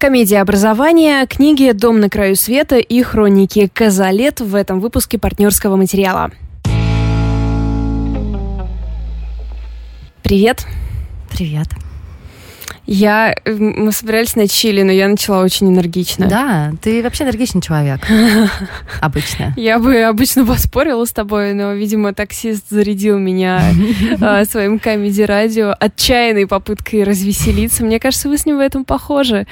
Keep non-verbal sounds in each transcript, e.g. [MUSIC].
Комедия образования, книги «Дом на краю света» и хроники «Казалет» в этом выпуске партнерского материала. Привет. Привет. Я... Э, мы собирались на чили, но я начала очень энергично. Да, ты вообще энергичный человек. [LAUGHS] Обычно. Я бы обычно поспорила с тобой, но, видимо, таксист зарядил меня а, [LAUGHS] своим комедий-радио отчаянной попыткой развеселиться. Мне кажется, вы с ним в этом похожи.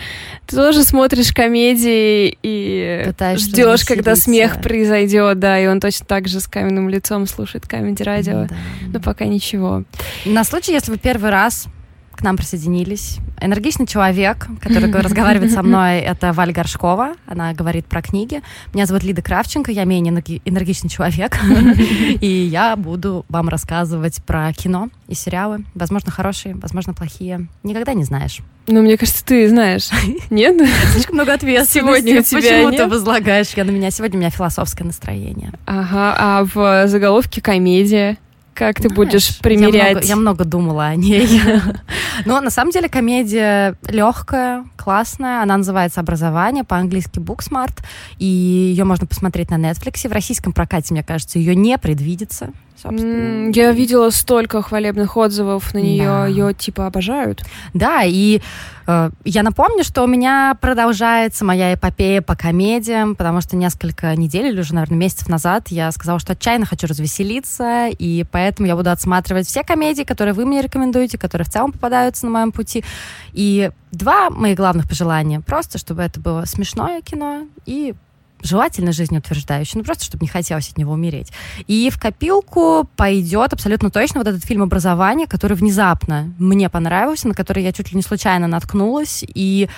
Ты тоже смотришь комедии и ждешь, когда смех произойдет, да, и он точно так же с каменным лицом слушает комедий-радио. Но пока ничего. На случай, если вы первый раз к нам присоединились. Энергичный человек, который [LAUGHS] разговаривает со мной, это Валь Горшкова. Она говорит про книги. Меня зовут Лида Кравченко, я менее энергичный человек. [LAUGHS] И я буду вам рассказывать про кино и сериалы. Возможно, хорошие, возможно, плохие. Никогда не знаешь. Ну, мне кажется, ты знаешь. [LAUGHS] Нет? Слишком много ответственности. Сегодня у тебя Почему ты возлагаешь я на меня? Сегодня у меня философское настроение. Ага, а в заголовке комедия? Как ты Знаешь, будешь примерять? Я много, я много думала о ней. [LAUGHS] Но на самом деле комедия легкая, классная. Она называется «Образование», по-английски «Booksmart». И ее можно посмотреть на Netflix. В российском прокате, мне кажется, ее не предвидится собственно. Я видела столько хвалебных отзывов на нее, да. ее типа обожают. Да, и э, я напомню, что у меня продолжается моя эпопея по комедиям, потому что несколько недель или уже, наверное, месяцев назад я сказала, что отчаянно хочу развеселиться, и поэтому я буду отсматривать все комедии, которые вы мне рекомендуете, которые в целом попадаются на моем пути. И два моих главных пожелания. Просто, чтобы это было смешное кино и желательно жизнеутверждающий, ну просто, чтобы не хотелось от него умереть. И в копилку пойдет абсолютно точно вот этот фильм «Образование», который внезапно мне понравился, на который я чуть ли не случайно наткнулась, и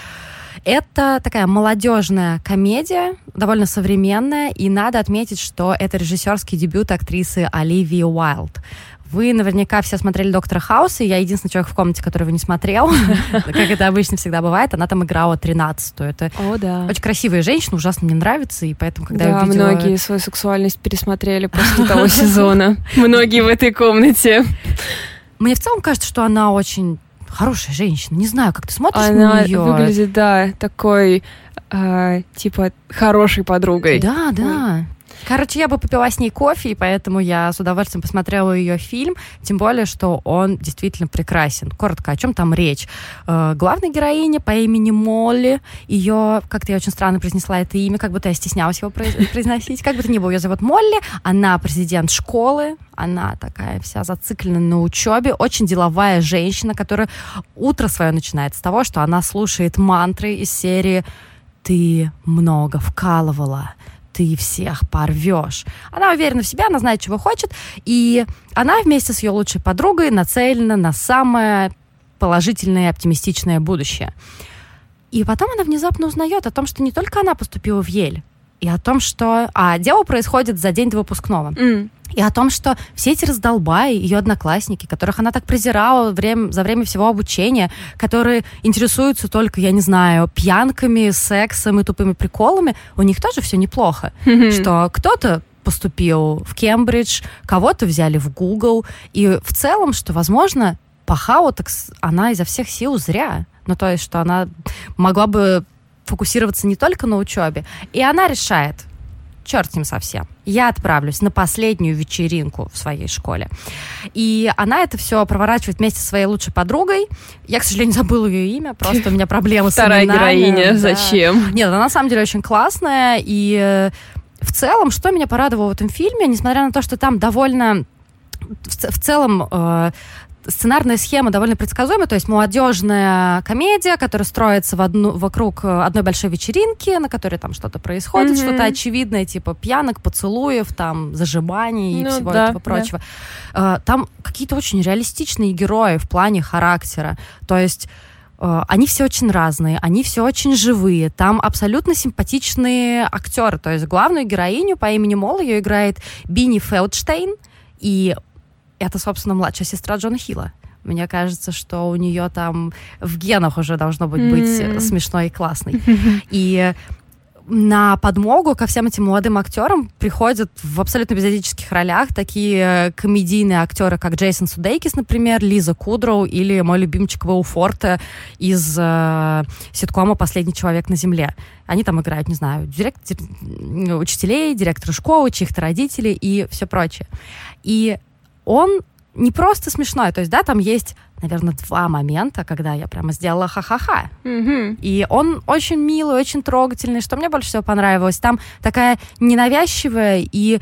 это такая молодежная комедия, довольно современная, и надо отметить, что это режиссерский дебют актрисы Оливии Уайлд. Вы наверняка все смотрели «Доктора Хауса», и я единственный человек в комнате, который его не смотрел, [LAUGHS] как это обычно всегда бывает. Она там играла 13 Это очень красивая женщина, ужасно мне нравится, и поэтому, когда да, я увидела... многие свою сексуальность пересмотрели после того [LAUGHS] сезона. Многие в этой комнате. Мне в целом кажется, что она очень хорошая женщина. Не знаю, как ты смотришь она на нее. Она выглядит, да, такой, э, типа, хорошей подругой. Да, да. Короче, я бы попила с ней кофе, и поэтому я с удовольствием посмотрела ее фильм, тем более, что он действительно прекрасен. Коротко, о чем там речь? Э, главная героиня по имени Молли, ее, как-то я очень странно произнесла это имя, как будто я стеснялась его [LAUGHS] произносить, как бы то ни было, ее зовут Молли, она президент школы, она такая вся зациклена на учебе, очень деловая женщина, которая утро свое начинает с того, что она слушает мантры из серии «Ты много вкалывала, ты всех порвешь. Она уверена в себе, она знает, чего хочет, и она вместе с ее лучшей подругой нацелена на самое положительное и оптимистичное будущее. И потом она внезапно узнает о том, что не только она поступила в Ель, и о том, что... А дело происходит за день до выпускного. Mm и о том, что все эти раздолбаи, ее одноклассники, которых она так презирала время, за время всего обучения, которые интересуются только, я не знаю, пьянками, сексом и тупыми приколами, у них тоже все неплохо. Что кто-то поступил в Кембридж, кого-то взяли в Google, и в целом, что, возможно, пахала так она изо всех сил зря. Ну, то есть, что она могла бы фокусироваться не только на учебе. И она решает, черт с ним совсем. Я отправлюсь на последнюю вечеринку в своей школе. И она это все проворачивает вместе со своей лучшей подругой. Я, к сожалению, забыла ее имя, просто у меня проблемы с Вторая героиня, зачем? Нет, она на самом деле очень классная, и э, в целом, что меня порадовало в этом фильме, несмотря на то, что там довольно в, целом э, сценарная схема довольно предсказуемая, то есть молодежная комедия, которая строится в одну, вокруг э, одной большой вечеринки, на которой там что-то происходит, mm-hmm. что-то очевидное, типа пьянок, поцелуев, там, зажиманий и ну, всего да, этого прочего. Да. Там какие-то очень реалистичные герои в плане характера, то есть э, они все очень разные, они все очень живые. Там абсолютно симпатичные актеры. То есть главную героиню по имени Мол ее играет Бини Фелдштейн. И это, собственно, младшая сестра Джона Хилла. Мне кажется, что у нее там в генах уже должно быть mm-hmm. смешной и классной. [LAUGHS] И на подмогу ко всем этим молодым актерам приходят в абсолютно эпизодических ролях такие комедийные актеры, как Джейсон Судейкис, например, Лиза Кудроу или мой любимчик Вэу Форте из э, ситкома «Последний человек на земле». Они там играют, не знаю, директ, учителей, директора школы, чьих-то родителей и все прочее. И он не просто смешной, то есть, да, там есть, наверное, два момента, когда я прямо сделала ха-ха-ха. Мгм. И он очень милый, очень трогательный, что мне больше всего понравилось. Там такая ненавязчивая и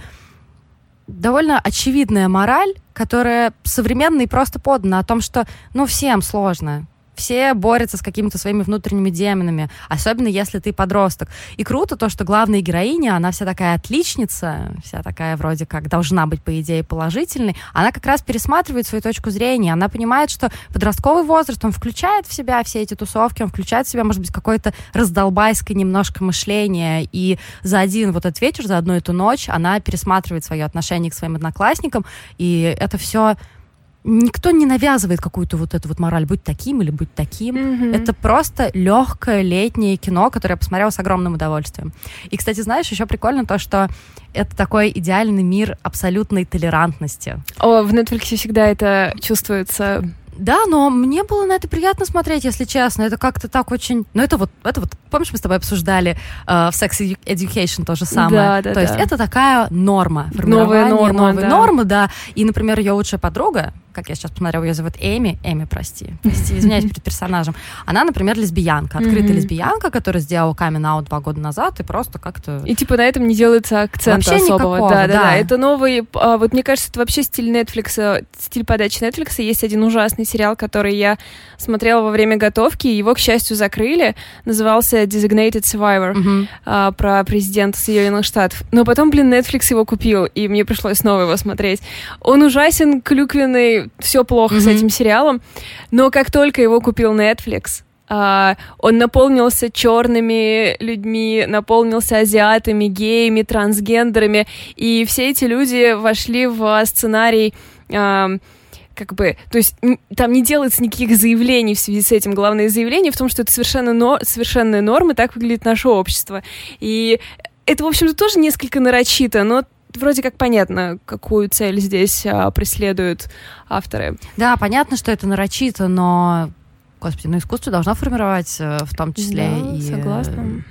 довольно очевидная мораль, которая современно и просто подана о том, что, ну, всем сложно. Все борются с какими-то своими внутренними демонами, особенно если ты подросток. И круто то, что главная героиня, она вся такая отличница, вся такая вроде как должна быть, по идее, положительной. Она как раз пересматривает свою точку зрения. Она понимает, что подростковый возраст, он включает в себя все эти тусовки, он включает в себя, может быть, какое-то раздолбайское немножко мышление. И за один вот этот вечер, за одну эту ночь она пересматривает свое отношение к своим одноклассникам. И это все никто не навязывает какую-то вот эту вот мораль, быть таким или быть таким. Мгм. Это просто легкое летнее кино, которое я посмотрела с огромным удовольствием. И, кстати, знаешь, еще прикольно то, что это такой идеальный мир абсолютной толерантности. О, в Netflix всегда это чувствуется. Да, но мне было на это приятно смотреть, если честно. Это как-то так очень... Ну, это вот, это вот, помнишь, мы с тобой обсуждали э, в Sex Edu- Education то же самое? Да, да, то есть да. это такая норма. Новая норма, новой да. нормы, да. И, например, ее лучшая подруга, как я сейчас посмотрела, ее зовут Эми. Эми, прости. Прости, извиняюсь перед персонажем. Она, например, лесбиянка. Открытая лесбиянка, которая сделала камин аут два года назад и просто как-то... И типа на этом не делается акцента Вообще особого. никакого, да, да, да. да. Это новый. а, вот мне кажется, это вообще стиль Netflix, э, стиль подачи Netflix. Есть один ужасный сериал, который я смотрела во время готовки. Его, к счастью, закрыли. Назывался Designated Survivor. Мгм. а, про президента Соединенных Штатов. Но потом, блин, Netflix его купил, и мне пришлось снова его смотреть. Он ужасен, клюквенный, все плохо с Мгм. этим сериалом. Но как только его купил Netflix, а, он наполнился черными людьми, наполнился азиатами, геями, трансгендерами, и все эти люди вошли в сценарий а, как бы, то есть там не делается никаких заявлений в связи с этим. Главное заявление в том, что это совершенно но, совершенная норма, так выглядит наше общество. И это, в общем-то, тоже несколько нарочито, но вроде как понятно, какую цель здесь а, преследуют авторы. Да, понятно, что это нарочито, но... Господи, ну искусство должно формировать э, в том числе Да, и... э, согласна.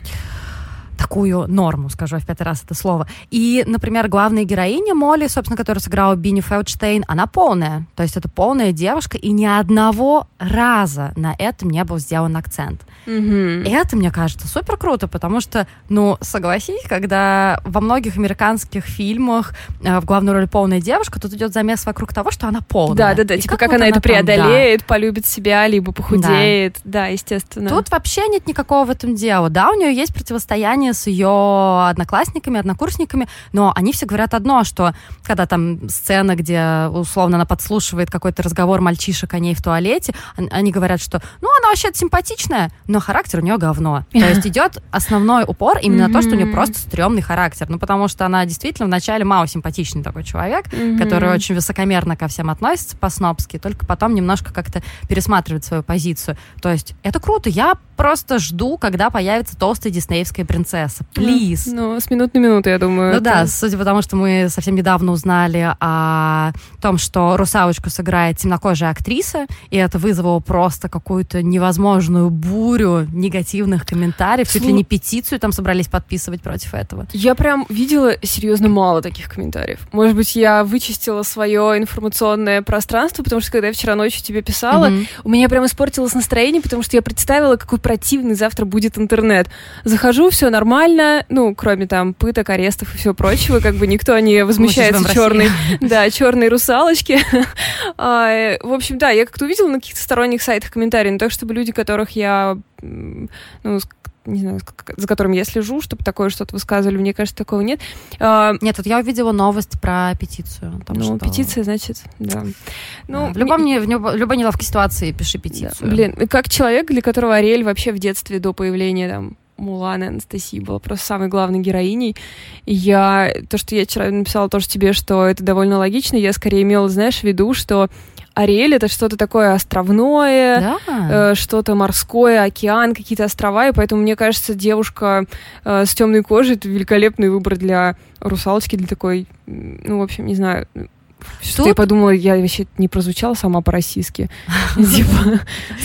такую норму, скажу в пятый раз это слово. И, например, главная героиня Молли, собственно, которая сыграла Бинни Фелдштейн, она полная. То есть это полная девушка, и ни одного раза на этом не был сделан акцент. Мгм. И это, мне кажется, супер круто, потому что, ну, согласись, когда во многих американских фильмах э, в главной роли полная девушка, тут идет замес вокруг того, что она полная. Да, да, да. И Типа, как как вот она это там, да. преодолеет, полюбит себя, либо похудеет. Да, естественно. Тут вообще нет никакого в этом дела. Да, у нее есть противостояние с ее одноклассниками, однокурсниками, но они все говорят одно, что когда там сцена, где условно она подслушивает какой-то разговор мальчишек о ней в туалете, он- они говорят, что ну она вообще симпатичная, но характер у нее говно. То есть [LAUGHS] идет основной упор именно на то, что у нее просто стрёмный характер. Ну потому что она действительно вначале мало симпатичный такой человек, который очень высокомерно ко всем относится по-снобски, только потом немножко как-то пересматривает свою позицию. То есть это круто. Я просто жду, когда появится толстая диснеевская принцесса. Плиз. Ну, с минут на минуту, я думаю. Ну это- да, судя по тому, что мы совсем недавно узнали о том, что русалочку сыграет темнокожая актриса, и это вызвало просто какую-то невозможную бурю негативных комментариев, чуть ли не петицию там собрались подписывать против этого. Я прям видела серьезно мало таких комментариев. Может быть, я вычистила свое информационное пространство, потому что когда я вчера ночью тебе писала, Мгм. у меня прям испортилось настроение, потому что я представила, какой противный завтра будет интернет. Захожу, все нормально, ну, кроме там пыток, арестов и всего прочего, как бы никто не возмущается черной, да, черной русалочки. [LAUGHS] А, э, В общем, да, я как-то увидела на каких-то сторонних сайтах комментарии, но так, чтобы люди, которых я, ну, не знаю, за которыми я слежу, чтобы такое что-то высказывали, мне кажется, такого нет. А, Нет, тут я увидела новость про петицию. том, Ну, что- петиция, значит, да. Ну, Да, в, любом, не- в любо- любой неловкой ситуации пиши Да, петицию. Блин, как человек, для которого Ариэль вообще в детстве до появления там Муланы Анастасии была просто самой главной героиней. Я... То, что я вчера написала тоже тебе, что это довольно логично, я скорее имела, знаешь, в виду, что Ариэль это что-то такое островное, Да. э, что-то морское, океан, какие-то острова, и поэтому мне кажется, девушка э, с темной кожей это великолепный выбор для русалочки, для такой, ну, в общем, не знаю. Что Тут- я подумала, я вообще не прозвучала сама по-российски. [LAUGHS] Типа,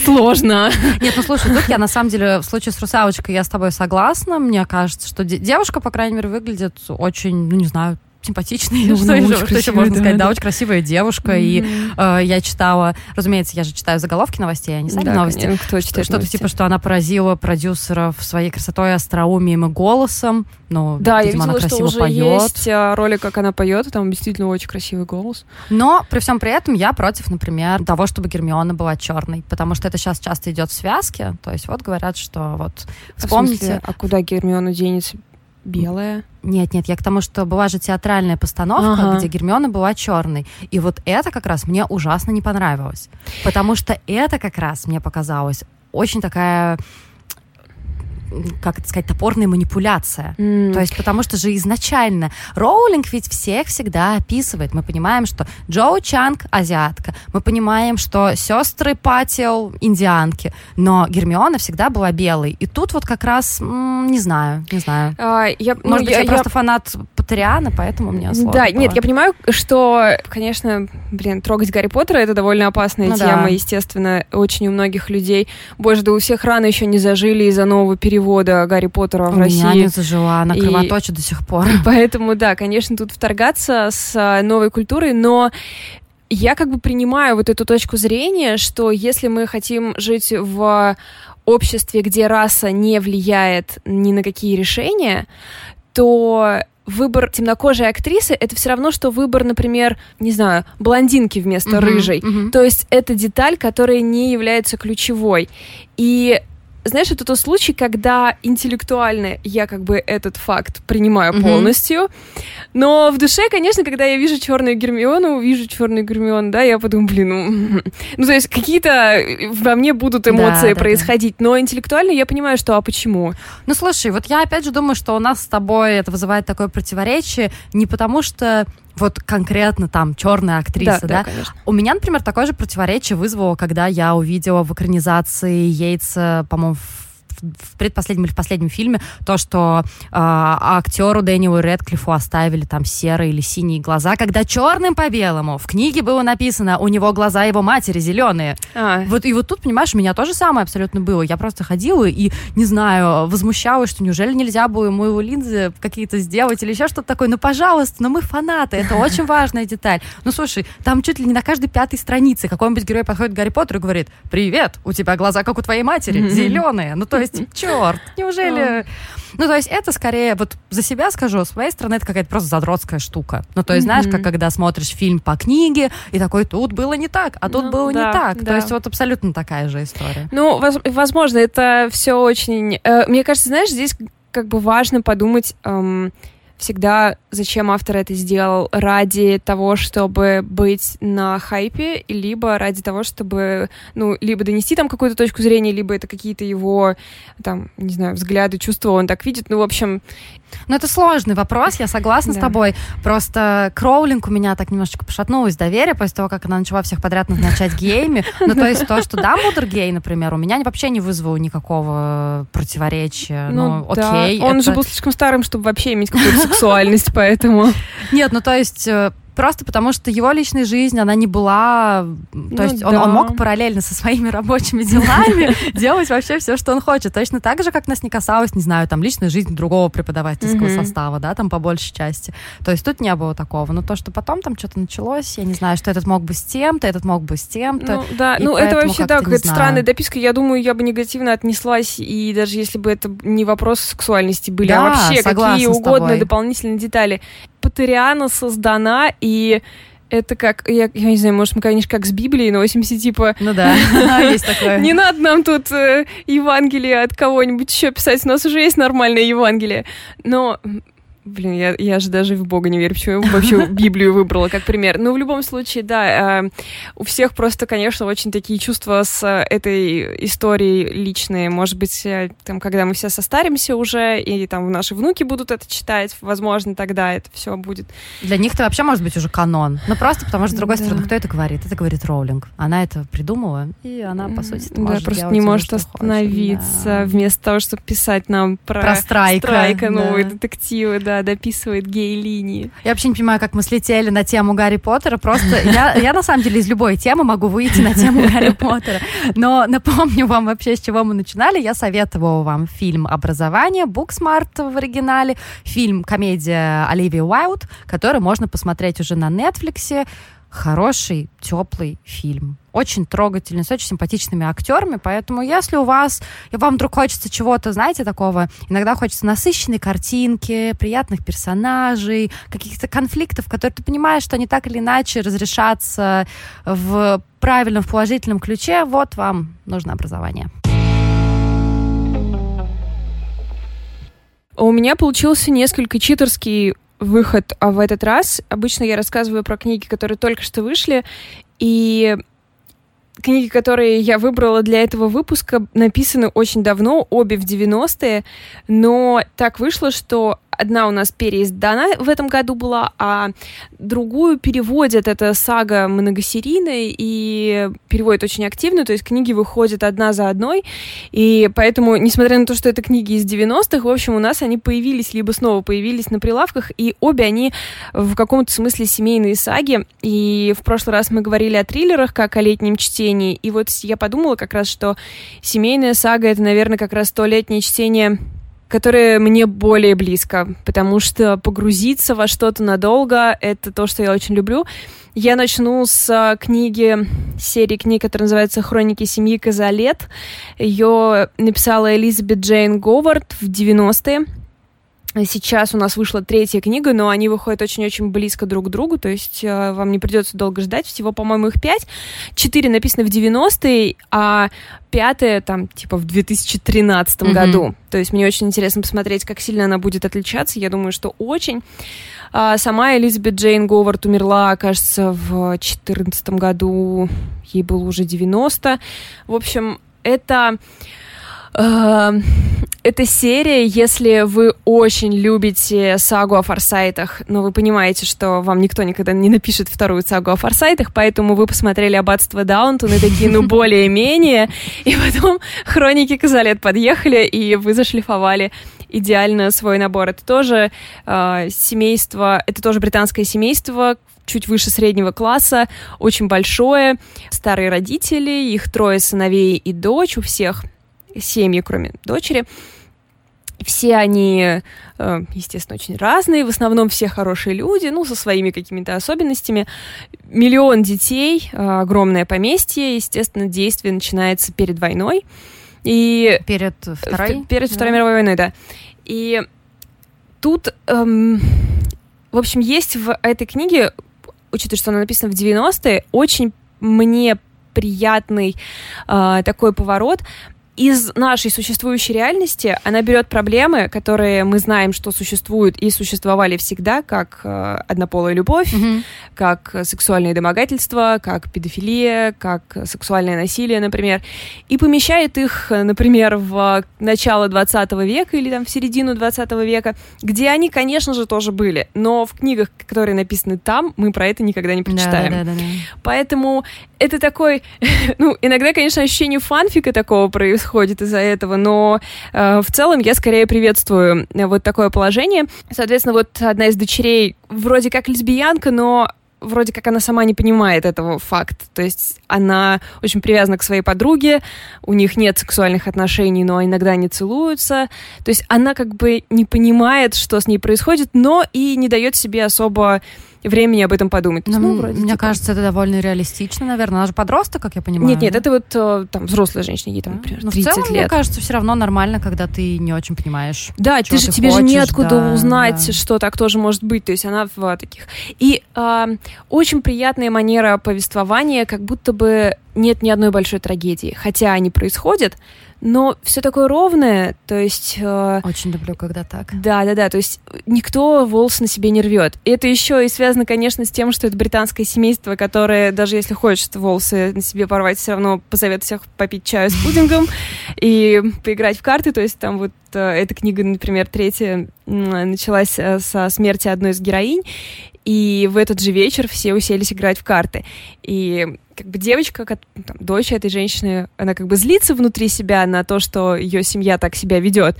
сложно. Нет, ну слушай, тут я на самом деле в случае с русалочкой я с тобой согласна. Мне кажется, что де- девушка, по крайней мере, выглядит очень, ну не знаю, симпатичной. Ну, [LAUGHS] что она еще, что еще можно да, сказать? Да, да. очень красивая девушка. И Мгм. э, я читала, разумеется, я же читаю заголовки новостей, а не сами Да, новости. конечно, кто Что- читает Что-то новости? типа, что она поразила продюсеров своей красотой, остроумием и голосом. Ну, Да, я видимо, она видела, что красиво уже поет. есть а, ролик, как она поет, и там действительно очень красивый голос. Но при всем при этом я против, например, того, чтобы Гермиона была черной, потому что это сейчас часто идет в связке. То есть вот говорят, что вот В вспомните. смысле, а куда Гермиона денется? Белая. Нет, нет, я к тому, что была же театральная постановка, Ага. где Гермиона была черной. И вот это как раз мне ужасно не понравилось. Потому что это как раз мне показалось очень такая как это сказать, топорная манипуляция. То есть, потому что же изначально Роулинг ведь всех всегда описывает. Мы понимаем, что Джоу Чанг азиатка, мы понимаем, что сестры Патиэл индианки, но Гермиона всегда была белой. И тут вот как раз, м, не знаю, не знаю. А, я, ну, Может быть, я, я- просто фанат Патериана, поэтому мне сложно Да, было. нет, я понимаю, что, конечно, блин, трогать Гарри Поттера это довольно опасная Ну тема, да. естественно, очень у многих людей. Боже, да у всех раны еще не зажили из-за нового перевода Гарри Поттера в У меня России. не зажила, она И- кровоточит до сих пор. [LAUGHS] Поэтому, да, конечно, тут вторгаться с а, новой культурой, но я как бы принимаю вот эту точку зрения, что если мы хотим жить в обществе, где раса не влияет ни на какие решения, то выбор темнокожей актрисы это все равно, что выбор, например, не знаю, блондинки вместо Мгм, рыжей. мгм. То есть это деталь, которая не является ключевой. И знаешь, это тот случай, когда интеллектуально я как бы этот факт принимаю Мгм. полностью, но в душе, конечно, когда я вижу черную Гермиону, вижу черную Гермиону, да, я подумаю, блин, ну, [LAUGHS] ну то есть какие-то во мне будут эмоции Да, да, да. происходить, но интеллектуально я понимаю, что а почему? Ну, слушай, вот я опять же думаю, что у нас с тобой это вызывает такое противоречие не потому, что вот конкретно там черная актриса, да? конечно. У меня, например, такое же противоречие вызвало, когда я увидела в экранизации Йейтса, по-моему, в в предпоследнем или в последнем фильме то, что э, актеру Дэниелу Редклифу оставили там серые или синие глаза, когда черным по белому в книге было написано, у него глаза его матери зеленые. А, Вот и вот тут, понимаешь, у меня то же самое абсолютно было. Я просто ходила и, не знаю, возмущалась, что неужели нельзя было ему его линзы какие-то сделать или еще что-то такое. Ну, пожалуйста, ну мы фанаты, это очень важная деталь. Ну, слушай, там чуть ли не на каждой пятой странице какой-нибудь герой подходит к Гарри Поттеру и говорит, привет, у тебя глаза как у твоей матери, зеленые. Ну, то есть, черт, неужели... Ну, то есть это скорее, вот за себя скажу, с моей стороны, это какая-то просто задротская штука. Ну, то есть, знаешь, как когда смотришь фильм по книге, и такой, тут было не так, а тут Ну, было да, не так. да. То есть вот абсолютно такая же история. Ну, воз- возможно, это все очень... э, мне кажется, знаешь, здесь как бы важно подумать эм, всегда, зачем автор это сделал, ради того, чтобы быть на хайпе, либо ради того, чтобы, ну, либо донести там какую-то точку зрения, либо это какие-то его, там, не знаю, взгляды, чувства он так видит. Ну, в общем, Ну, это сложный вопрос, я согласна с Да. тобой. Просто Кроулинг у меня так немножечко пошатнулось доверие после того, как она начала всех подряд назначать геями. Ну, то есть то, что Дамблдор гей, например, у меня вообще не вызвало никакого противоречия. Ну, да. окей. Он же был слишком старым, чтобы вообще иметь какую-то сексуальность, поэтому... Нет, ну, то есть... Просто потому, что его личная жизнь, она не была... То Ну есть он, да. он мог параллельно со своими рабочими делами [LAUGHS] делать вообще все, что он хочет. Точно так же, как нас не касалось, не знаю, там, личная жизнь другого преподавательского состава, да, там, по большей части. То есть тут не было такого. Но то, что потом там что-то началось, я не знаю, что этот мог бы с тем-то, этот мог бы с тем-то. Ну, да, ну это вообще, да, какая-то странная дописка. Я думаю, я бы негативно отнеслась, и даже если бы это не вопрос сексуальности были, а вообще какие угодно дополнительные детали. Патериана создана, и это как, я, я не знаю, может, мы, конечно, как с Библией носимся, типа, Ну да, [LAUGHS] есть такое. не надо нам тут э, Евангелие от кого-нибудь еще писать, у нас уже есть нормальное Евангелие. Но Блин, я, я же даже в Бога не верю, почему я вообще [LAUGHS] Библию выбрала как пример. Ну, в любом случае, да, э, у всех просто, конечно, очень такие чувства с этой историей личные. Может быть, э, там, когда мы все состаримся уже, и там наши внуки будут это читать, возможно, тогда это все будет. Для них это вообще может быть уже канон. Ну, просто потому что, с другой да. стороны, кто это говорит? Это говорит Роулинг. Она это придумала, и она, по сути, да, может просто не может остановиться, да. вместо того, чтобы писать нам про, про страйка, страйка новые да. детективы, да да, дописывает гей-линии. Я вообще не понимаю, как мы слетели на тему Гарри Поттера. Просто я, я на самом деле из любой темы могу выйти на тему Гарри Поттера. Но напомню вам вообще, с чего мы начинали. Я советовала вам фильм «Образование», «Booksmart» в оригинале, фильм «Комедия» Оливии Уайлд, который можно посмотреть уже на Нетфликсе хороший, теплый фильм. Очень трогательный, с очень симпатичными актерами. Поэтому, если у вас, и вам вдруг хочется чего-то, знаете, такого, иногда хочется насыщенной картинки, приятных персонажей, каких-то конфликтов, которые ты понимаешь, что они так или иначе разрешатся в правильном, в положительном ключе, вот вам нужно образование. У меня получился несколько читерский выход а в этот раз. Обычно я рассказываю про книги, которые только что вышли, и книги, которые я выбрала для этого выпуска, написаны очень давно, обе в 90-е, но так вышло, что одна у нас переиздана в этом году была, а другую переводят. Это сага многосерийная и переводят очень активно, то есть книги выходят одна за одной, и поэтому, несмотря на то, что это книги из 90-х, в общем, у нас они появились, либо снова появились на прилавках, и обе они в каком-то смысле семейные саги, и в прошлый раз мы говорили о триллерах, как о летнем чтении, и вот я подумала как раз, что семейная сага — это, наверное, как раз то летнее чтение, которое мне более близко, потому что погрузиться во что-то надолго — это то, что я очень люблю. Я начну с а, книги, серии книг, которая называется «Хроники семьи Казалет». Ее написала Элизабет Джейн Говард в 90-е. Сейчас у нас вышла третья книга, но они выходят очень-очень близко друг к другу, то есть э, вам не придется долго ждать. Всего, по-моему, их пять. Четыре написаны в 90-е, а пятая там типа в 2013 mm-hmm. году. То есть мне очень интересно посмотреть, как сильно она будет отличаться. Я думаю, что очень. А сама Элизабет Джейн Говард умерла, кажется, в 2014 году. Ей было уже 90. В общем, это эта серия, если вы очень любите сагу о форсайтах, но вы понимаете, что вам никто никогда не напишет вторую сагу о форсайтах, поэтому вы посмотрели «Аббатство Даунтон» и такие, ну, более-менее, и потом «Хроники Казалет» подъехали, и вы зашлифовали идеально свой набор. Это тоже э, семейство, это тоже британское семейство, чуть выше среднего класса, очень большое, старые родители, их трое сыновей и дочь у всех семьи, кроме дочери. Все они, э, естественно, очень разные, в основном все хорошие люди, ну, со своими какими-то особенностями. Миллион детей, э, огромное поместье, естественно, действие начинается перед войной. И перед Второй? Перед да. Второй мировой войной, да. И тут, эм, в общем, есть в этой книге, учитывая, что она написана в 90-е, очень мне приятный э, такой поворот, из нашей существующей реальности она берет проблемы, которые мы знаем, что существуют и существовали всегда, как э, однополая любовь, mm-hmm. как сексуальное домогательство, как педофилия, как сексуальное насилие, например, и помещает их, например, в начало 20 века или там в середину 20 века, где они, конечно же, тоже были, но в книгах, которые написаны там, мы про это никогда не прочитаем. Да, да, да, да. Поэтому это такой, [LAUGHS] ну, иногда, конечно, ощущение фанфика такого происходит из-за этого, но э, в целом я скорее приветствую э, вот такое положение. Соответственно, вот одна из дочерей вроде как лесбиянка, но вроде как она сама не понимает этого факта. То есть она очень привязана к своей подруге, у них нет сексуальных отношений, но иногда они целуются. То есть она как бы не понимает, что с ней происходит, но и не дает себе особо времени об этом подумать. Ну, ну, вроде, мне типа... кажется, это довольно реалистично, наверное. Она же подросток, как я понимаю. Нет, нет, это вот э, там взрослая женщина, ей там, например, Но 30 в целом, лет. мне кажется, все равно нормально, когда ты не очень понимаешь. Да, ты же, ты тебе хочешь, же неоткуда да, узнать, да. что так тоже может быть. То есть она в таких. И э, очень приятная манера повествования, как будто бы нет ни одной большой трагедии. Хотя они происходят, но все такое ровное, то есть... Э, Очень люблю, когда так. Да, да, да, то есть никто волосы на себе не рвет. И это еще и связано, конечно, с тем, что это британское семейство, которое, даже если хочет волосы на себе порвать, все равно позовет всех попить чаю с пудингом и поиграть в карты, то есть там вот э, эта книга, например, третья, началась э, со смерти одной из героинь, и в этот же вечер все уселись играть в карты. И как бы девочка, как, там, дочь этой женщины, она как бы злится внутри себя на то, что ее семья так себя ведет,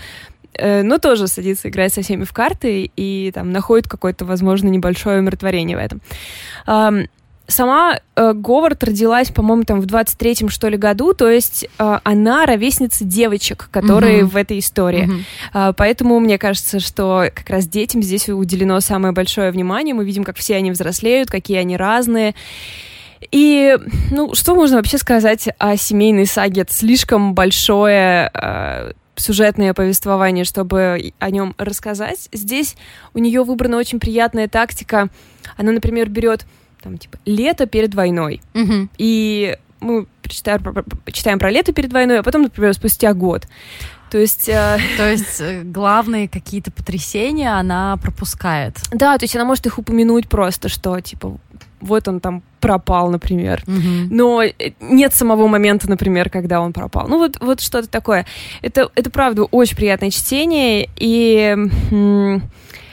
э, но тоже садится играть со всеми в карты и там находит какое-то, возможно, небольшое умиротворение в этом. Сама э, Говард родилась, по-моему, там в 23-м, что ли, году, то есть э, она ровесница девочек, которые uh-huh. в этой истории. Uh-huh. Э, поэтому мне кажется, что как раз детям здесь уделено самое большое внимание. Мы видим, как все они взрослеют, какие они разные. И, ну, что можно вообще сказать о семейной саге? Это слишком большое э, сюжетное повествование, чтобы о нем рассказать. Здесь у нее выбрана очень приятная тактика. Она, например, берет там, типа, лето перед войной. Угу. И мы читаем, читаем про лето перед войной, а потом, например, спустя год. То есть... Э... [LAUGHS] То есть э, главные какие-то потрясения она пропускает. Да, то есть она может их упомянуть просто, что, типа, вот он там пропал, например. Угу. Но э, нет самого момента, например, когда он пропал. Ну вот, вот что-то такое. Это, это правда очень приятное чтение, и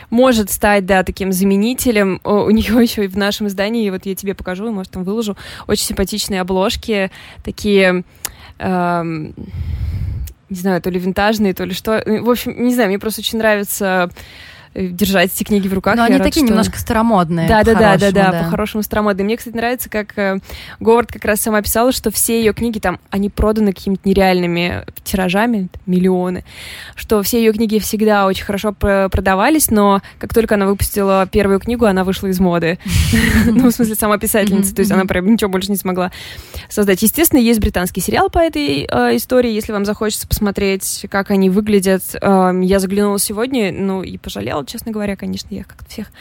может стать, да, таким заменителем. У нее [LAUGHS] еще и в нашем издании, вот я тебе покажу, может, там выложу, очень симпатичные обложки, такие... Эм, не знаю, то ли винтажные, то ли что. В общем, не знаю, мне просто очень нравится Э, держать эти книги в руках. Но они рад, такие что... немножко старомодные. Да, да, да, да, да, по-хорошему старомодные. Мне, кстати, нравится, как э, Говард как раз сама писала, что все ее книги там, они проданы какими-то нереальными тиражами, миллионы, что все ее книги всегда очень хорошо продавались, но как только она выпустила первую книгу, она вышла из моды. [LAUGHS] Ну, в смысле, сама писательница, то есть она прям ничего больше не смогла создать. Естественно, есть британский сериал по этой э, истории, если вам захочется посмотреть, как они выглядят. Эм, я заглянула сегодня, ну, и пожалела, честно говоря, конечно, я как-то всех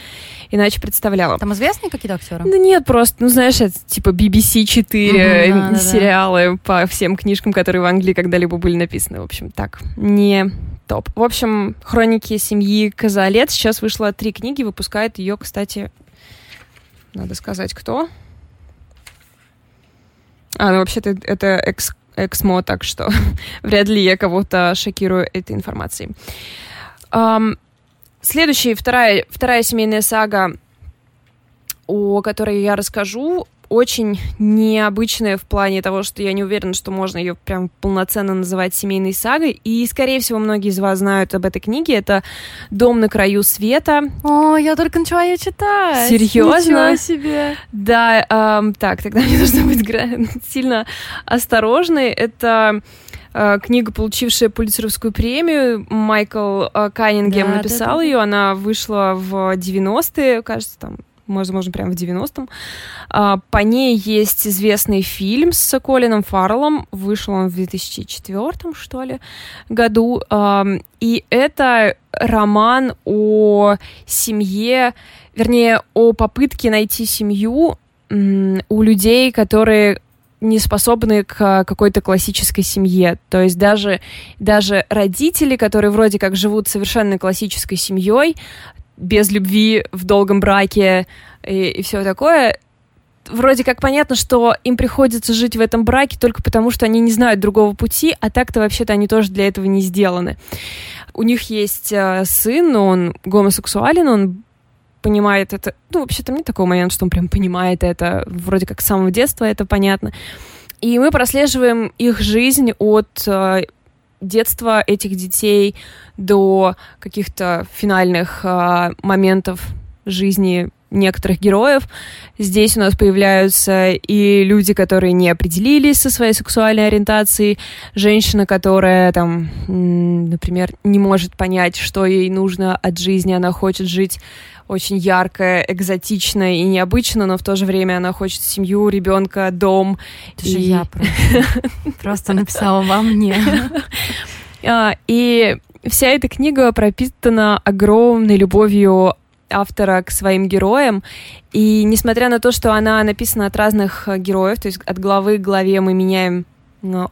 иначе представляла. Там известные какие-то актеры? Да нет, просто, ну, знаешь, это типа BBC 4 угу, да, сериалы да. по всем книжкам, которые в Англии когда-либо были написаны. В общем, так, не топ. В общем, «Хроники семьи Казалет». Сейчас вышло три книги, выпускает ее, кстати, надо сказать, кто. А, ну, вообще-то это экс Эксмо, так что [LAUGHS] вряд ли я кого-то шокирую этой информацией. Um, Следующая, вторая, вторая семейная сага, о которой я расскажу, очень необычная в плане того, что я не уверена, что можно ее прям полноценно называть семейной сагой. И, скорее всего, многие из вас знают об этой книге. Это «Дом на краю света». О, я только начала ее читать. Серьезно? Ничего себе. Да, эм, так, тогда мне [LAUGHS] нужно быть сильно осторожной. Это книга, получившая Пулитцеровскую премию. Майкл э, Каннингем да, написал да, да, ее. Она вышла в 90-е, кажется, там можно, можно прямо в 90-м. А, по ней есть известный фильм с Колином Фарреллом. Вышел он в 2004 что ли, году. И это роман о семье, вернее, о попытке найти семью у людей, которые не способны к какой-то классической семье. То есть даже, даже родители, которые вроде как живут совершенно классической семьей, без любви, в долгом браке и, и все такое, вроде как понятно, что им приходится жить в этом браке только потому, что они не знают другого пути, а так-то вообще-то они тоже для этого не сделаны. У них есть э, сын, он гомосексуален, он понимает это. Ну, вообще-то нет такого момента, что он прям понимает это. Вроде как с самого детства это понятно. И мы прослеживаем их жизнь от э, детства этих детей до каких-то финальных э, моментов жизни некоторых героев. Здесь у нас появляются и люди, которые не определились со своей сексуальной ориентацией, женщина, которая там, например, не может понять, что ей нужно от жизни, она хочет жить очень яркая, экзотичная и необычная, но в то же время она хочет семью, ребенка, дом. Это и... же я [LAUGHS] просто написала во мне. А, и вся эта книга пропитана огромной любовью автора к своим героям. И несмотря на то, что она написана от разных героев, то есть от главы к главе мы меняем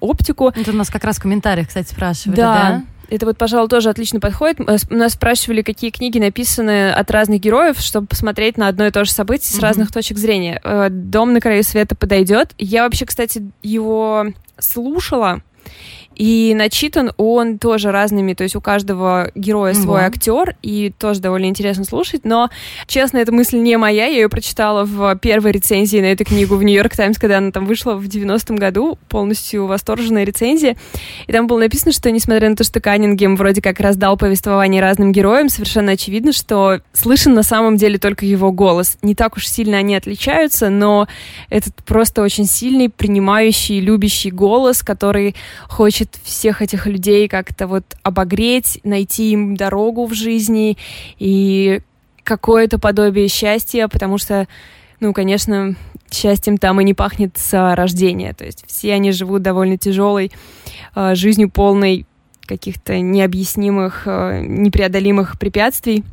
оптику. Это у нас как раз в комментариях, кстати, спрашивали, да? да? Это вот, пожалуй, тоже отлично подходит. Э, нас спрашивали, какие книги написаны от разных героев, чтобы посмотреть на одно и то же событие с mm-hmm. разных точек зрения. Э, «Дом на краю света» подойдет. Я вообще, кстати, его слушала и начитан он тоже разными, то есть у каждого героя свой mm-hmm. актер, и тоже довольно интересно слушать. Но, честно, эта мысль не моя. Я ее прочитала в первой рецензии на эту книгу в Нью-Йорк Таймс, когда она там вышла в 90-м году. Полностью восторженная рецензия. И там было написано, что, несмотря на то, что Каннингем вроде как раздал повествование разным героям, совершенно очевидно, что слышен на самом деле только его голос. Не так уж сильно они отличаются, но этот просто очень сильный, принимающий, любящий голос, который хочет хочет всех этих людей как-то вот обогреть, найти им дорогу в жизни и какое-то подобие счастья, потому что, ну, конечно, счастьем там и не пахнет с рождения. То есть все они живут довольно тяжелой э, жизнью, полной каких-то необъяснимых, э, непреодолимых препятствий.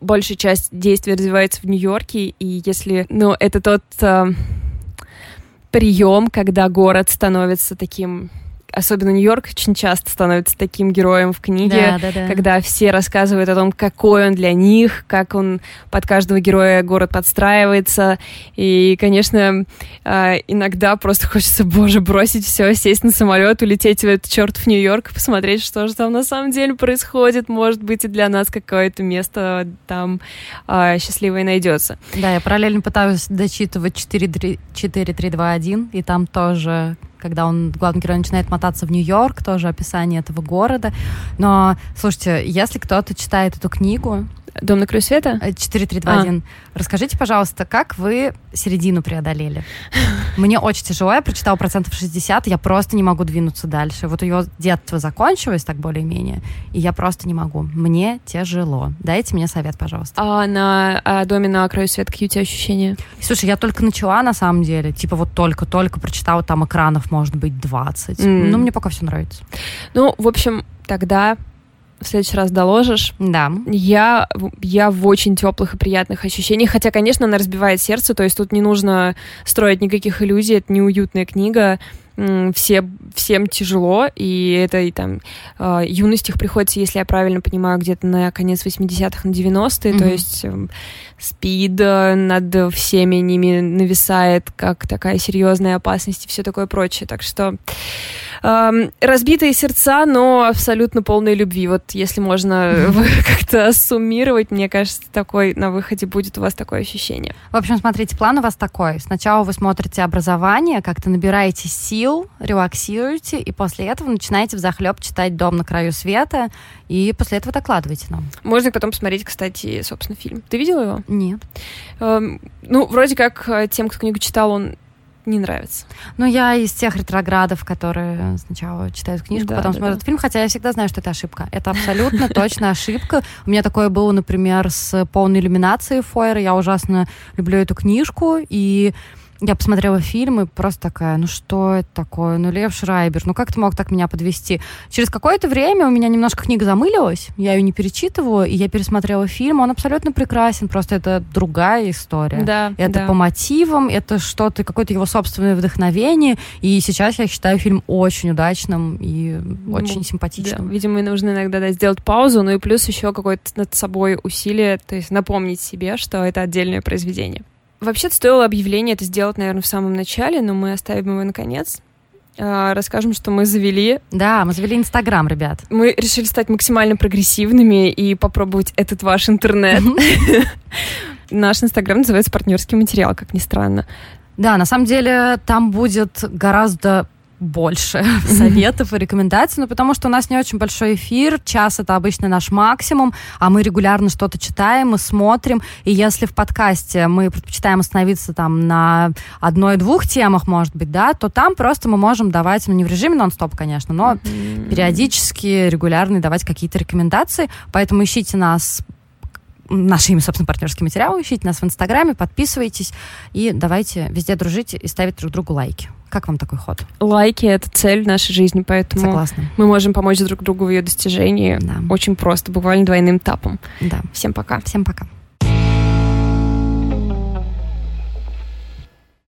Большая часть действий развивается в Нью-Йорке, и если, ну, это тот э, прием, когда город становится таким особенно Нью-Йорк очень часто становится таким героем в книге, да, да, да. когда все рассказывают о том, какой он для них, как он под каждого героя город подстраивается. И, конечно, а, иногда просто хочется, боже, бросить все, сесть на самолет, улететь в этот чертов Нью-Йорк и посмотреть, что же там на самом деле происходит. Может быть, и для нас какое-то место там а, счастливое найдется. Да, я параллельно пытаюсь дочитывать 4.3.2.1, и там тоже когда он, главный герой, начинает мотаться в Нью-Йорк, тоже описание этого города. Но, слушайте, если кто-то читает эту книгу, Дом на краю света? 4321. А. Расскажите, пожалуйста, как вы середину преодолели? Мне очень тяжело, я прочитала процентов 60, я просто не могу двинуться дальше. Вот ее детство закончилось, так более-менее, и я просто не могу. Мне тяжело. Дайте мне совет, пожалуйста. А на а доме на краю света какие у тебя ощущения? Слушай, я только начала, на самом деле. Типа вот только-только прочитала, там экранов может быть 20. Mm. Ну, мне пока все нравится. Ну, в общем, тогда в следующий раз доложишь. Да. Я, я в очень теплых и приятных ощущениях, хотя, конечно, она разбивает сердце, то есть тут не нужно строить никаких иллюзий, это неуютная книга, все, всем тяжело, и это и там э, юность их приходится, если я правильно понимаю, где-то на конец 80-х, на 90-е, mm-hmm. то есть э, спид над всеми ними нависает, как такая серьезная опасность и все такое прочее. Так что э, разбитые сердца, но абсолютно полные любви. Вот если можно [LAUGHS] как-то суммировать, мне кажется, такой на выходе будет у вас такое ощущение. В общем, смотрите, план у вас такой. Сначала вы смотрите образование, как-то набираете сил, сил, релаксируете, и после этого начинаете в захлеб читать «Дом на краю света», и после этого докладывайте нам. Можно потом посмотреть, кстати, собственно, фильм. Ты видела его? Нет. Эм, ну, вроде как э, тем, кто книгу читал, он не нравится. Ну, я из тех ретроградов, которые сначала читают книжку, да, потом да, смотрят да. фильм, хотя я всегда знаю, что это ошибка. Это абсолютно [LAUGHS] точно ошибка. У меня такое было, например, с полной иллюминацией Фойера. Я ужасно люблю эту книжку, и я посмотрела фильм и просто такая, ну что это такое? Ну Лев Шрайбер, ну как ты мог так меня подвести? Через какое-то время у меня немножко книга замылилась, я ее не перечитываю, и я пересмотрела фильм, он абсолютно прекрасен, просто это другая история. Да, это да. по мотивам, это что-то, какое-то его собственное вдохновение, и сейчас я считаю фильм очень удачным и очень ну, симпатичным. Да. Видимо, нужно иногда да, сделать паузу, ну и плюс еще какое-то над собой усилие, то есть напомнить себе, что это отдельное произведение. Вообще-то стоило объявление это сделать, наверное, в самом начале, но мы оставим его наконец. А, расскажем, что мы завели. Да, мы завели Инстаграм, ребят. Мы решили стать максимально прогрессивными и попробовать этот ваш интернет. [LAUGHS] Наш Инстаграм называется «Партнерский материал», как ни странно. Да, на самом деле там будет гораздо больше [LAUGHS] советов и рекомендаций, ну, потому что у нас не очень большой эфир, час это обычно наш максимум, а мы регулярно что-то читаем, мы смотрим, и если в подкасте мы предпочитаем остановиться там на одной-двух темах, может быть, да, то там просто мы можем давать, ну, не в режиме нон-стоп, конечно, но mm-hmm. периодически, регулярно давать какие-то рекомендации, поэтому ищите нас наши имя, собственно, партнерские материалы, ищите нас в Инстаграме, подписывайтесь и давайте везде дружить и ставить друг другу лайки. Как вам такой ход? Лайки — это цель нашей жизни, поэтому Согласна. мы можем помочь друг другу в ее достижении да. очень просто, буквально двойным тапом. Да. Всем пока. Всем пока.